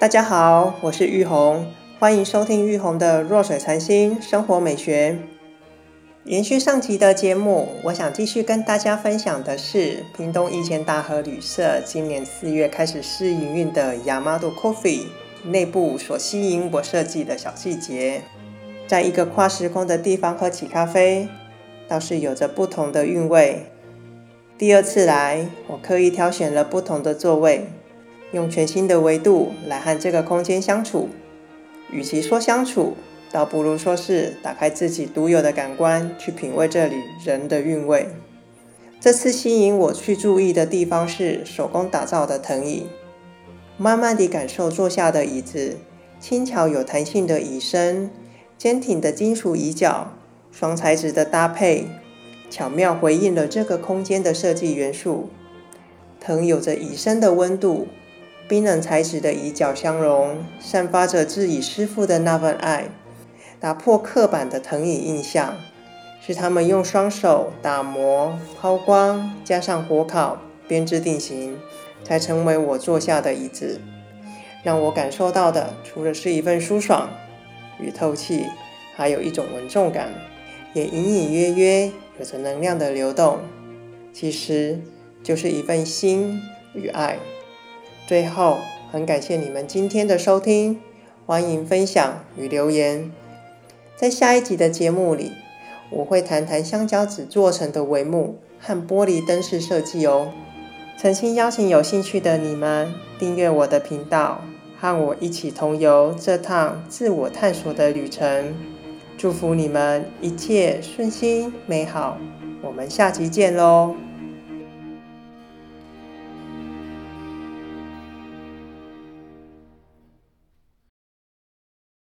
大家好，我是玉红，欢迎收听玉红的弱水禅心生活美学。延续上集的节目，我想继续跟大家分享的是屏东一千大和旅社今年四月开始试营运的 Yamado Coffee 内部所吸引我设计的小细节。在一个跨时空的地方喝起咖啡，倒是有着不同的韵味。第二次来，我刻意挑选了不同的座位。用全新的维度来和这个空间相处，与其说相处，倒不如说是打开自己独有的感官，去品味这里人的韵味。这次吸引我去注意的地方是手工打造的藤椅，慢慢地感受坐下的椅子，轻巧有弹性的椅身，坚挺的金属椅脚，双材质的搭配，巧妙回应了这个空间的设计元素。藤有着椅身的温度。冰冷材质的椅脚相融，散发着自己师傅的那份爱，打破刻板的藤椅印象，是他们用双手打磨、抛光，加上火烤编织定型，才成为我坐下的椅子。让我感受到的，除了是一份舒爽与透气，还有一种稳重感，也隐隐约约有着能量的流动。其实就是一份心与爱。最后，很感谢你们今天的收听，欢迎分享与留言。在下一集的节目里，我会谈谈香蕉纸做成的帷幕和玻璃灯饰设计哦。诚心邀请有兴趣的你们订阅我的频道，和我一起同游这趟自我探索的旅程。祝福你们一切顺心美好，我们下集见喽！